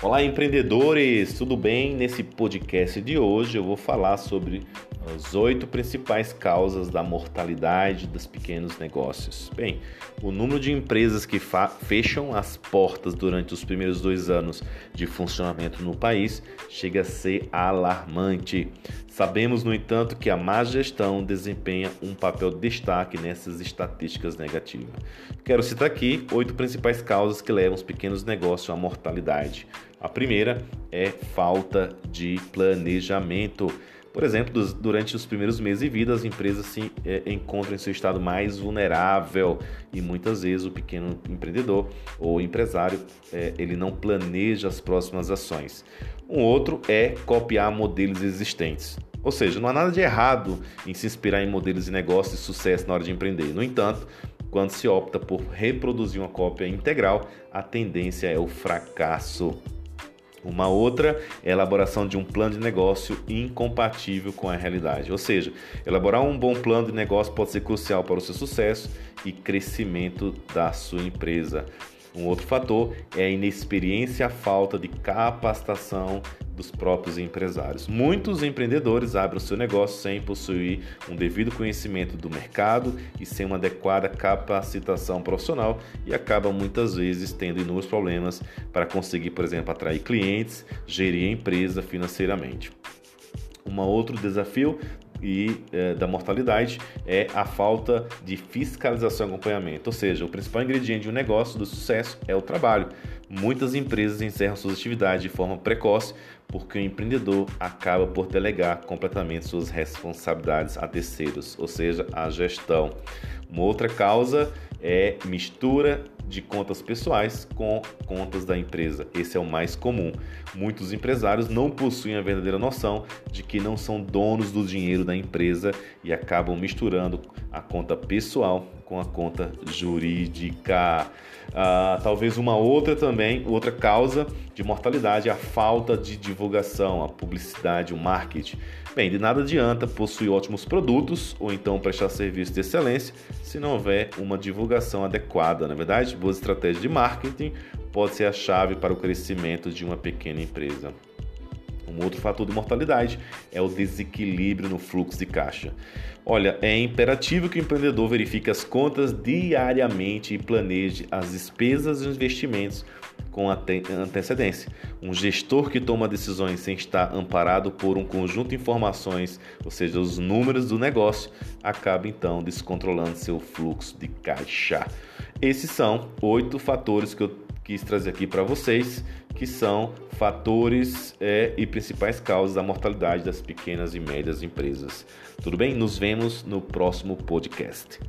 Olá, empreendedores! Tudo bem? Nesse podcast de hoje eu vou falar sobre as oito principais causas da mortalidade dos pequenos negócios. Bem, o número de empresas que fecham as portas durante os primeiros dois anos de funcionamento no país chega a ser alarmante. Sabemos, no entanto, que a má gestão desempenha um papel de destaque nessas estatísticas negativas. Quero citar aqui oito principais causas que levam os pequenos negócios à mortalidade. A primeira é falta de planejamento. Por exemplo, durante os primeiros meses de vida, as empresas se é, encontram em seu estado mais vulnerável e muitas vezes o pequeno empreendedor ou empresário é, ele não planeja as próximas ações. Um outro é copiar modelos existentes. Ou seja, não há nada de errado em se inspirar em modelos de negócio de sucesso na hora de empreender. No entanto, quando se opta por reproduzir uma cópia integral, a tendência é o fracasso. Uma outra é a elaboração de um plano de negócio incompatível com a realidade. Ou seja, elaborar um bom plano de negócio pode ser crucial para o seu sucesso e crescimento da sua empresa. Um outro fator é a inexperiência a falta de capacitação dos próprios empresários. Muitos empreendedores abrem o seu negócio sem possuir um devido conhecimento do mercado e sem uma adequada capacitação profissional e acabam muitas vezes tendo inúmeros problemas para conseguir, por exemplo, atrair clientes, gerir a empresa financeiramente. Um outro desafio e é, da mortalidade é a falta de fiscalização e acompanhamento. Ou seja, o principal ingrediente de um negócio do sucesso é o trabalho. Muitas empresas encerram suas atividades de forma precoce porque o empreendedor acaba por delegar completamente suas responsabilidades a terceiros, ou seja, a gestão. Uma outra causa é mistura de contas pessoais com contas da empresa. Esse é o mais comum. Muitos empresários não possuem a verdadeira noção de que não são donos do dinheiro da empresa e acabam misturando a conta pessoal com a conta jurídica. Ah, talvez uma outra também, outra causa de mortalidade é a falta de divulgação, a publicidade, o marketing. Bem, de nada adianta possuir ótimos produtos ou então prestar serviço de excelência se não houver uma divulgação adequada. Na verdade, boas estratégias de marketing pode ser a chave para o crescimento de uma pequena empresa. Um outro fator de mortalidade é o desequilíbrio no fluxo de caixa. Olha, é imperativo que o empreendedor verifique as contas diariamente e planeje as despesas e os investimentos com antecedência. Um gestor que toma decisões sem estar amparado por um conjunto de informações, ou seja, os números do negócio, acaba então descontrolando seu fluxo de caixa. Esses são oito fatores que eu quis trazer aqui para vocês, que são fatores é, e principais causas da mortalidade das pequenas e médias empresas. Tudo bem? Nos vemos no próximo podcast.